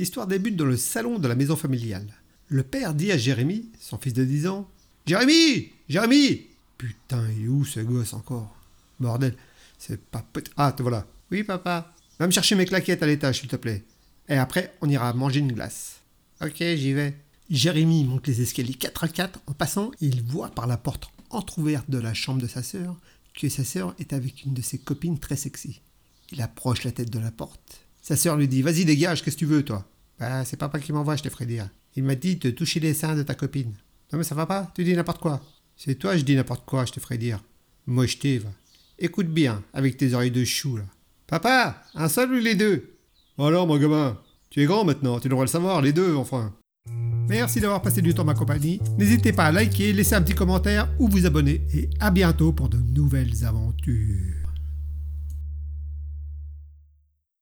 L'histoire débute dans le salon de la maison familiale. Le père dit à Jérémy, son fils de 10 ans Jérémy Jérémy Putain, il est où ce gosse encore? Bordel, c'est pas peut Ah, te voilà. Oui, papa. Va me chercher mes claquettes à l'étage, s'il te plaît. Et après, on ira manger une glace. Ok, j'y vais. Jérémy monte les escaliers 4 à 4. En passant, il voit par la porte entr'ouverte de la chambre de sa sœur que sa sœur est avec une de ses copines très sexy. Il approche la tête de la porte. Sa sœur lui dit Vas-y, dégage, qu'est-ce que tu veux, toi? Bah, c'est papa qui m'envoie, je te ferai dire. Il m'a dit de toucher les seins de ta copine. Non, mais ça va pas? Tu dis n'importe quoi. C'est toi, je dis n'importe quoi, je te ferai dire. Mocheté, va. Écoute bien, avec tes oreilles de chou, là. Papa, un seul ou les deux? Alors, mon gamin, tu es grand maintenant, tu devrais le savoir, les deux, enfin. Merci d'avoir passé du temps ma compagnie. N'hésitez pas à liker, laisser un petit commentaire ou vous abonner. Et à bientôt pour de nouvelles aventures.